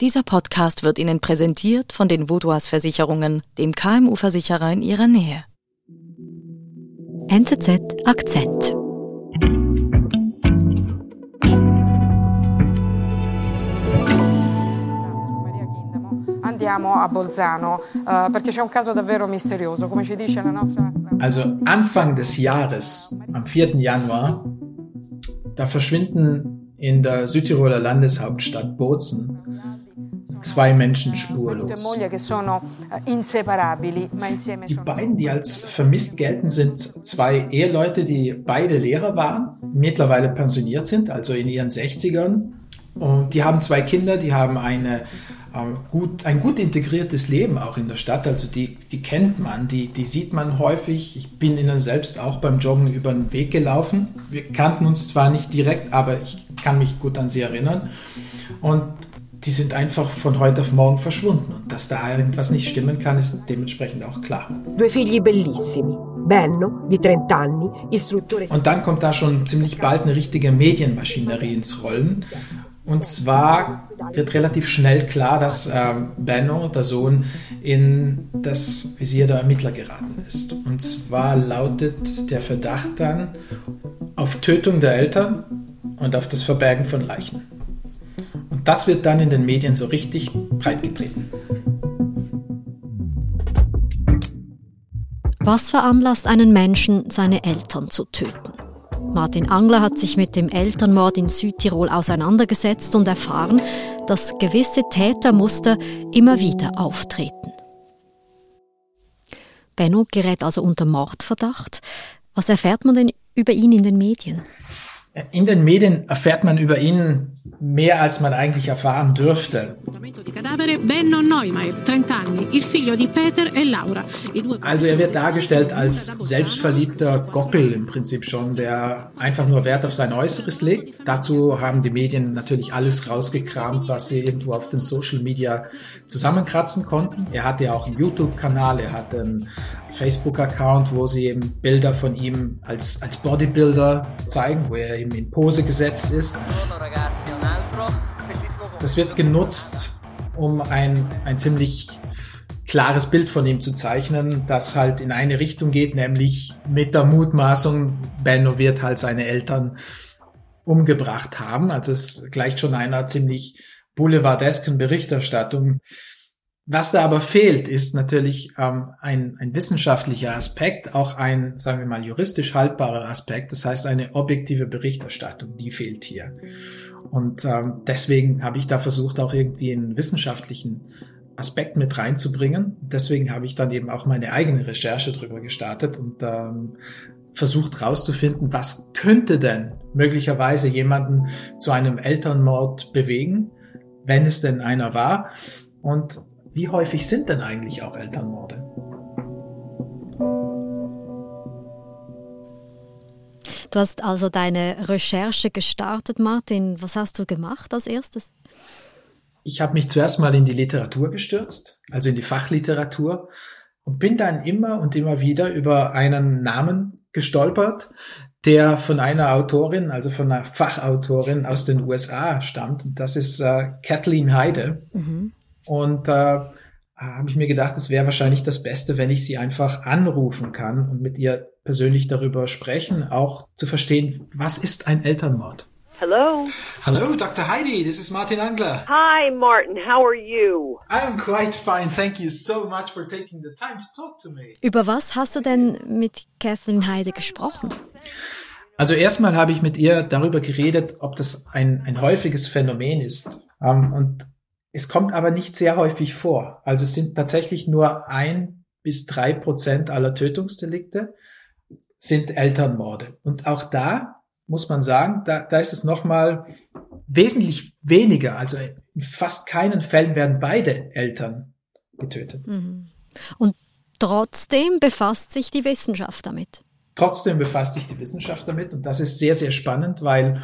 Dieser Podcast wird Ihnen präsentiert von den Vodouas Versicherungen, dem KMU-Versicherer in Ihrer Nähe. NZZ Akzent. Andiamo a Bolzano perché c'è un caso davvero misterioso, come ci dice la nostra. Also Anfang des Jahres, am 4. Januar, da verschwinden in der Südtiroler Landeshauptstadt Bozen zwei Menschen spurlos. Die beiden, die als vermisst gelten, sind zwei Eheleute, die beide Lehrer waren, mittlerweile pensioniert sind, also in ihren 60ern. Und die haben zwei Kinder, die haben eine ähm, gut, ein gut integriertes Leben auch in der Stadt. Also die, die kennt man, die, die sieht man häufig. Ich bin ihnen selbst auch beim Joggen über den Weg gelaufen. Wir kannten uns zwar nicht direkt, aber ich kann mich gut an sie erinnern. Und die sind einfach von heute auf morgen verschwunden. Und dass da irgendwas nicht stimmen kann, ist dementsprechend auch klar. Due figli bellissimi. Benno, di 30 anni, istruttore. Und dann kommt da schon ziemlich bald eine richtige Medienmaschinerie ins Rollen. Und zwar wird relativ schnell klar, dass ähm, Benno, der Sohn, in das Visier der Ermittler geraten ist. Und zwar lautet der Verdacht dann auf Tötung der Eltern und auf das Verbergen von Leichen. Und das wird dann in den Medien so richtig breitgetreten. Was veranlasst einen Menschen, seine Eltern zu töten? Martin Angler hat sich mit dem Elternmord in Südtirol auseinandergesetzt und erfahren, dass gewisse Tätermuster immer wieder auftreten. Benno gerät also unter Mordverdacht. Was erfährt man denn über ihn in den Medien? In den Medien erfährt man über ihn mehr, als man eigentlich erfahren dürfte. Also er wird dargestellt als selbstverliebter Gockel im Prinzip schon, der einfach nur Wert auf sein Äußeres legt. Dazu haben die Medien natürlich alles rausgekramt, was sie irgendwo auf den Social Media zusammenkratzen konnten. Er hatte ja auch einen YouTube-Kanal, er hat einen Facebook-Account, wo sie eben Bilder von ihm als, als Bodybuilder zeigen, wo er eben in Pose gesetzt ist. Das wird genutzt, um ein, ein ziemlich klares Bild von ihm zu zeichnen, das halt in eine Richtung geht, nämlich mit der Mutmaßung, Benno wird halt seine Eltern umgebracht haben. Also es gleicht schon einer ziemlich boulevardesken Berichterstattung. Was da aber fehlt, ist natürlich ähm, ein, ein wissenschaftlicher Aspekt, auch ein, sagen wir mal, juristisch haltbarer Aspekt. Das heißt, eine objektive Berichterstattung, die fehlt hier. Und ähm, deswegen habe ich da versucht, auch irgendwie einen wissenschaftlichen Aspekt mit reinzubringen. Deswegen habe ich dann eben auch meine eigene Recherche drüber gestartet und ähm, versucht herauszufinden, was könnte denn möglicherweise jemanden zu einem Elternmord bewegen, wenn es denn einer war. Und wie häufig sind denn eigentlich auch Elternmorde? Du hast also deine Recherche gestartet, Martin. Was hast du gemacht als erstes? Ich habe mich zuerst mal in die Literatur gestürzt, also in die Fachliteratur, und bin dann immer und immer wieder über einen Namen gestolpert, der von einer Autorin, also von einer Fachautorin aus den USA stammt. Das ist äh, Kathleen Heide. Mhm. Und äh, habe ich mir gedacht, es wäre wahrscheinlich das Beste, wenn ich sie einfach anrufen kann und mit ihr persönlich darüber sprechen, auch zu verstehen, was ist ein Elternmord. Hello. Hello, Dr. Heidi. This is Martin Angler. Hi, Martin. How are you? I am quite fine. Thank you so much for taking the time to talk to me. Über was hast du denn mit Kathleen Heide gesprochen? Also erstmal habe ich mit ihr darüber geredet, ob das ein, ein häufiges Phänomen ist. Um, und es kommt aber nicht sehr häufig vor. Also es sind tatsächlich nur ein bis drei Prozent aller Tötungsdelikte sind Elternmorde. Und auch da muss man sagen, da, da ist es nochmal wesentlich weniger. Also in fast keinen Fällen werden beide Eltern getötet. Mhm. Und trotzdem befasst sich die Wissenschaft damit. Trotzdem befasst sich die Wissenschaft damit. Und das ist sehr, sehr spannend, weil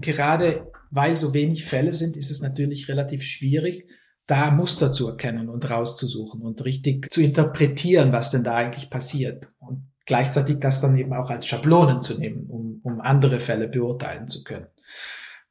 gerade weil so wenig Fälle sind, ist es natürlich relativ schwierig, da Muster zu erkennen und rauszusuchen und richtig zu interpretieren, was denn da eigentlich passiert. Und gleichzeitig das dann eben auch als Schablonen zu nehmen, um, um andere Fälle beurteilen zu können.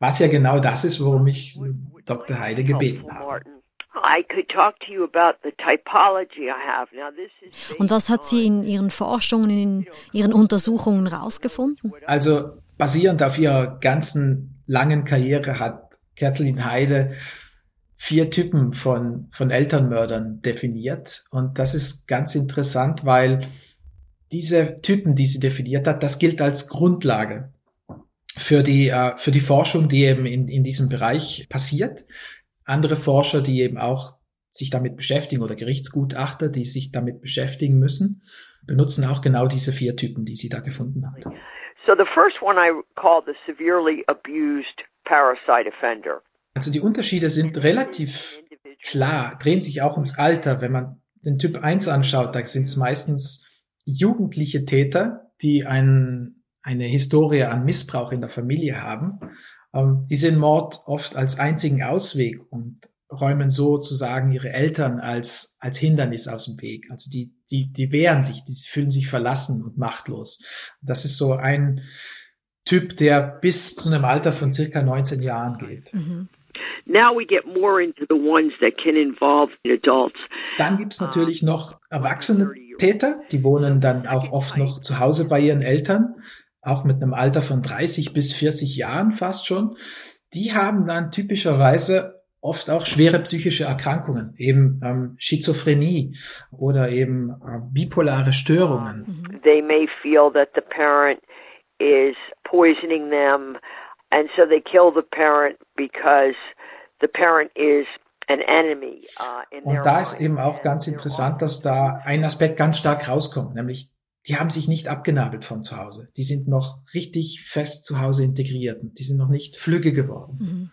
Was ja genau das ist, worum ich Dr. Heide gebeten habe. Und was hat sie in ihren Forschungen, in ihren Untersuchungen herausgefunden? Also basierend auf ihrer ganzen langen Karriere hat Kathleen Heide vier Typen von, von Elternmördern definiert. Und das ist ganz interessant, weil diese Typen, die sie definiert hat, das gilt als Grundlage für die, äh, für die Forschung, die eben in, in diesem Bereich passiert. Andere Forscher, die eben auch sich damit beschäftigen oder Gerichtsgutachter, die sich damit beschäftigen müssen, benutzen auch genau diese vier Typen, die sie da gefunden hat. So the first one I call the severely abused parasite offender. Also die Unterschiede sind relativ klar, drehen sich auch ums Alter. Wenn man den Typ 1 anschaut, da sind es meistens jugendliche Täter, die ein, eine Historie an Missbrauch in der Familie haben. Ähm, die sehen Mord oft als einzigen Ausweg und räumen sozusagen ihre Eltern als, als Hindernis aus dem Weg. Also die, die, die wehren sich, die fühlen sich verlassen und machtlos. Das ist so ein Typ, der bis zu einem Alter von circa 19 Jahren geht. Mhm. Now we get more into the ones that can involve adults. Dann gibt's natürlich noch erwachsene Täter, die wohnen dann auch oft noch zu Hause bei ihren Eltern, auch mit einem Alter von 30 bis 40 Jahren fast schon. Die haben dann typischerweise oft auch schwere psychische Erkrankungen, eben ähm, Schizophrenie oder eben äh, bipolare Störungen. They may feel that the parent is poisoning them and so they kill the parent because the parent is an enemy. Uh, Und da ist eben auch ganz interessant, dass da ein Aspekt ganz stark rauskommt, nämlich die haben sich nicht abgenabelt von zu Hause. Die sind noch richtig fest zu Hause integriert. Die sind noch nicht flügge geworden. Mhm.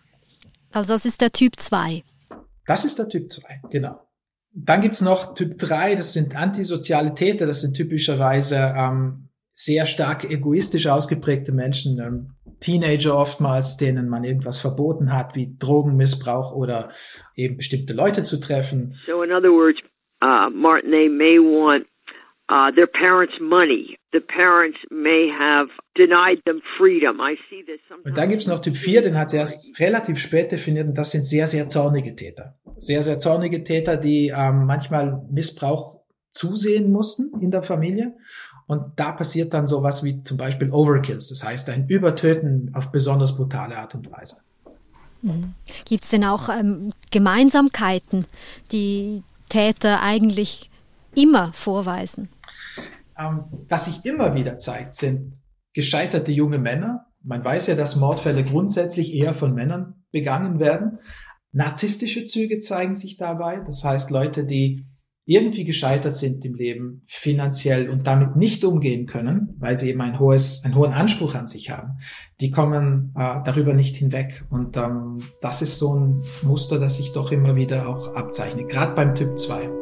Also das ist der Typ 2. Das ist der Typ 2, genau. Dann gibt's noch Typ 3, das sind antisoziale Täter, das sind typischerweise ähm, sehr stark egoistisch ausgeprägte Menschen, ähm, Teenager oftmals, denen man irgendwas verboten hat, wie Drogenmissbrauch oder eben bestimmte Leute zu treffen. So in other words, uh, Martin, they may want uh, their parents' money. The parents may have denied them freedom. I see this sometimes. Und dann gibt's noch Typ 4, den hat sie erst relativ spät definiert und das sind sehr, sehr zornige Täter. Sehr, sehr zornige Täter, die ähm, manchmal Missbrauch zusehen mussten in der Familie. Und da passiert dann sowas wie zum Beispiel Overkills, das heißt ein Übertöten auf besonders brutale Art und Weise. Mhm. Gibt es denn auch ähm, Gemeinsamkeiten, die Täter eigentlich immer vorweisen? Ähm, was sich immer wieder zeigt, sind gescheiterte junge Männer. Man weiß ja, dass Mordfälle grundsätzlich eher von Männern begangen werden. Narzisstische Züge zeigen sich dabei. Das heißt, Leute, die irgendwie gescheitert sind im Leben, finanziell und damit nicht umgehen können, weil sie eben ein hohes, einen hohen Anspruch an sich haben, die kommen äh, darüber nicht hinweg. Und ähm, das ist so ein Muster, das sich doch immer wieder auch abzeichnet, gerade beim Typ 2.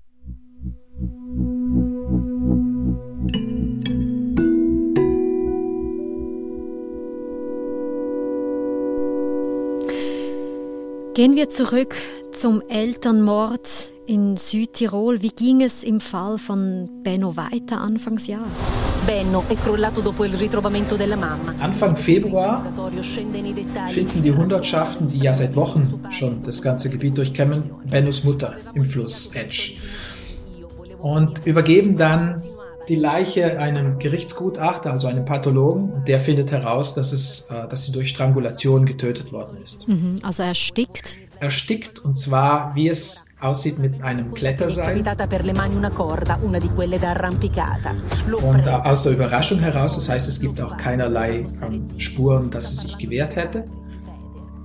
Gehen wir zurück zum Elternmord in Südtirol. Wie ging es im Fall von Benno weiter Anfangsjahr? Benno è crollato dopo il ritrovamento della mamma. Anfang Februar finden die Hundertschaften, die ja seit Wochen schon das ganze Gebiet durchkämmen, Bennos Mutter im Fluss Edge und übergeben dann die Leiche einem Gerichtsgutachter, also einem Pathologen, der findet heraus, dass, es, äh, dass sie durch Strangulation getötet worden ist. Mhm, also erstickt? Erstickt, und zwar, wie es aussieht, mit einem Kletterseil. Und äh, aus der Überraschung heraus, das heißt, es gibt auch keinerlei ähm, Spuren, dass sie sich gewehrt hätte.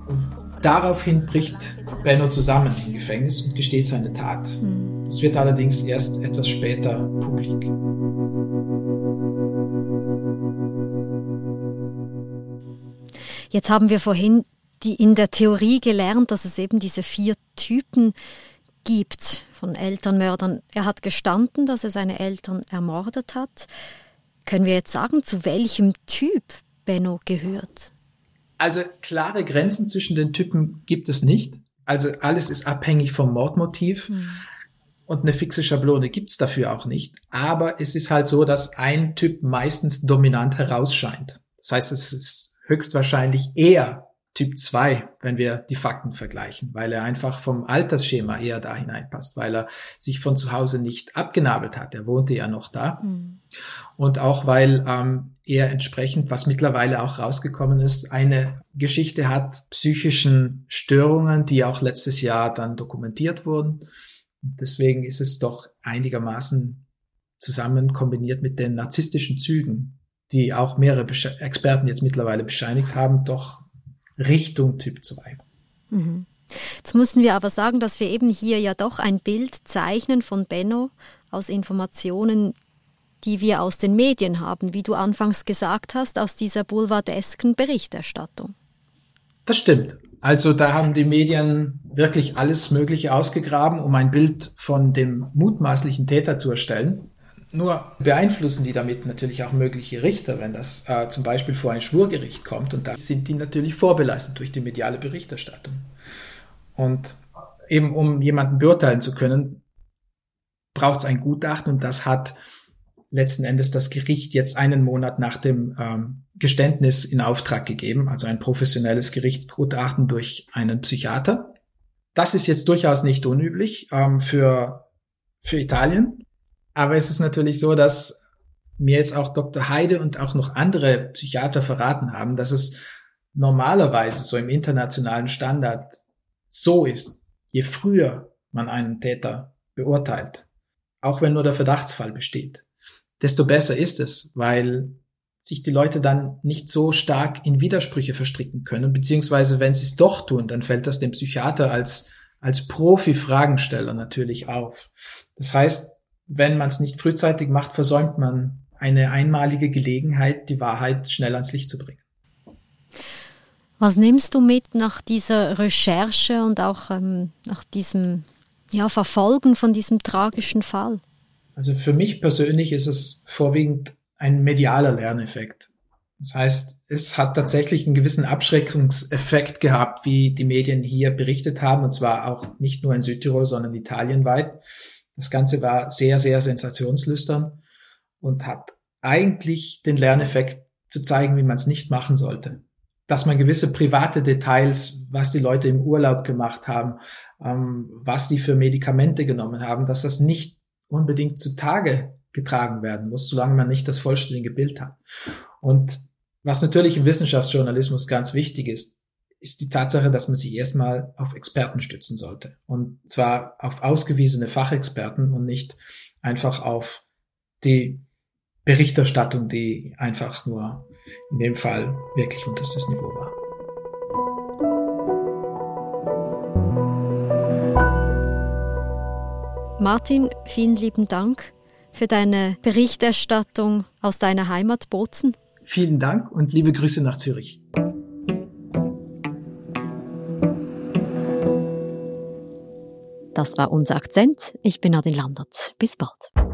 Und daraufhin bricht Benno zusammen im Gefängnis und gesteht seine Tat. Mhm. Das wird allerdings erst etwas später publik. Jetzt haben wir vorhin die in der Theorie gelernt, dass es eben diese vier Typen gibt von Elternmördern. Er hat gestanden, dass er seine Eltern ermordet hat. Können wir jetzt sagen, zu welchem Typ Benno gehört? Also klare Grenzen zwischen den Typen gibt es nicht. Also alles ist abhängig vom Mordmotiv. Mhm. Und eine fixe Schablone gibt's dafür auch nicht. Aber es ist halt so, dass ein Typ meistens dominant herausscheint. Das heißt, es ist höchstwahrscheinlich eher Typ 2, wenn wir die Fakten vergleichen, weil er einfach vom Altersschema eher da hineinpasst, weil er sich von zu Hause nicht abgenabelt hat. Er wohnte ja noch da. Mhm. Und auch weil ähm, er entsprechend, was mittlerweile auch rausgekommen ist, eine Geschichte hat psychischen Störungen, die auch letztes Jahr dann dokumentiert wurden. Deswegen ist es doch einigermaßen zusammen kombiniert mit den narzisstischen Zügen, die auch mehrere Experten jetzt mittlerweile bescheinigt haben, doch Richtung Typ 2. Mhm. Jetzt müssen wir aber sagen, dass wir eben hier ja doch ein Bild zeichnen von Benno aus Informationen, die wir aus den Medien haben, wie du anfangs gesagt hast, aus dieser boulevardesken Berichterstattung. Das stimmt. Also da haben die Medien wirklich alles Mögliche ausgegraben, um ein Bild von dem mutmaßlichen Täter zu erstellen. Nur beeinflussen die damit natürlich auch mögliche Richter, wenn das äh, zum Beispiel vor ein Schwurgericht kommt. Und da sind die natürlich vorbelastet durch die mediale Berichterstattung. Und eben um jemanden beurteilen zu können, braucht es ein Gutachten und das hat letzten Endes das Gericht jetzt einen Monat nach dem ähm, Geständnis in Auftrag gegeben, also ein professionelles Gerichtsgutachten durch einen Psychiater. Das ist jetzt durchaus nicht unüblich ähm, für, für Italien, aber es ist natürlich so, dass mir jetzt auch Dr. Heide und auch noch andere Psychiater verraten haben, dass es normalerweise so im internationalen Standard so ist, je früher man einen Täter beurteilt, auch wenn nur der Verdachtsfall besteht, desto besser ist es, weil sich die Leute dann nicht so stark in Widersprüche verstricken können, beziehungsweise wenn sie es doch tun, dann fällt das dem Psychiater als, als Profi-Fragensteller natürlich auf. Das heißt, wenn man es nicht frühzeitig macht, versäumt man eine einmalige Gelegenheit, die Wahrheit schnell ans Licht zu bringen. Was nimmst du mit nach dieser Recherche und auch ähm, nach diesem ja, Verfolgen von diesem tragischen Fall? Also für mich persönlich ist es vorwiegend ein medialer Lerneffekt. Das heißt, es hat tatsächlich einen gewissen Abschreckungseffekt gehabt, wie die Medien hier berichtet haben, und zwar auch nicht nur in Südtirol, sondern italienweit. Das Ganze war sehr, sehr sensationslüstern und hat eigentlich den Lerneffekt zu zeigen, wie man es nicht machen sollte. Dass man gewisse private Details, was die Leute im Urlaub gemacht haben, ähm, was die für Medikamente genommen haben, dass das nicht unbedingt zutage getragen werden muss, solange man nicht das vollständige Bild hat. Und was natürlich im Wissenschaftsjournalismus ganz wichtig ist, ist die Tatsache, dass man sich erstmal auf Experten stützen sollte. Und zwar auf ausgewiesene Fachexperten und nicht einfach auf die Berichterstattung, die einfach nur in dem Fall wirklich unterstes Niveau war. Martin, vielen lieben Dank für deine Berichterstattung aus deiner Heimat Bozen. Vielen Dank und liebe Grüße nach Zürich. Das war unser Akzent. Ich bin Adin Landert. Bis bald.